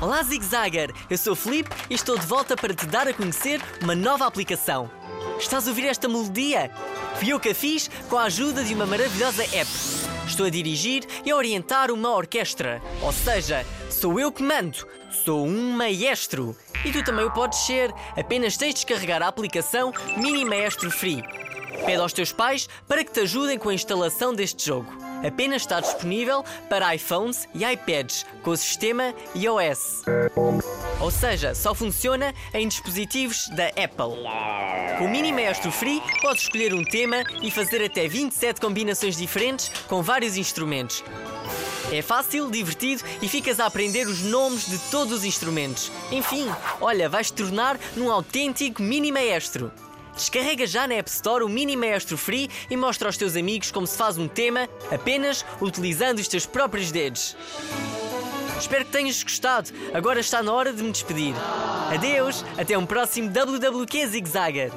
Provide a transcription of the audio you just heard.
Olá Zigzagger, eu sou o Felipe e estou de volta para te dar a conhecer uma nova aplicação. Estás a ouvir esta melodia? Fui eu que a fiz com a ajuda de uma maravilhosa app. Estou a dirigir e a orientar uma orquestra, ou seja, sou eu que mando, sou um maestro. E tu também o podes ser, apenas tens de descarregar a aplicação Mini Maestro Free. Pede aos teus pais para que te ajudem com a instalação deste jogo. Apenas está disponível para iPhones e iPads com o sistema iOS. Ou seja, só funciona em dispositivos da Apple. Com o Mini Maestro Free, podes escolher um tema e fazer até 27 combinações diferentes com vários instrumentos. É fácil, divertido e ficas a aprender os nomes de todos os instrumentos. Enfim, olha, vais te tornar num autêntico mini maestro. Descarrega já na App Store o Mini Maestro Free e mostra aos teus amigos como se faz um tema apenas utilizando os teus próprios dedos. Espero que tenhas gostado. Agora está na hora de me despedir. Adeus, até um próximo WWQ Zigzagger.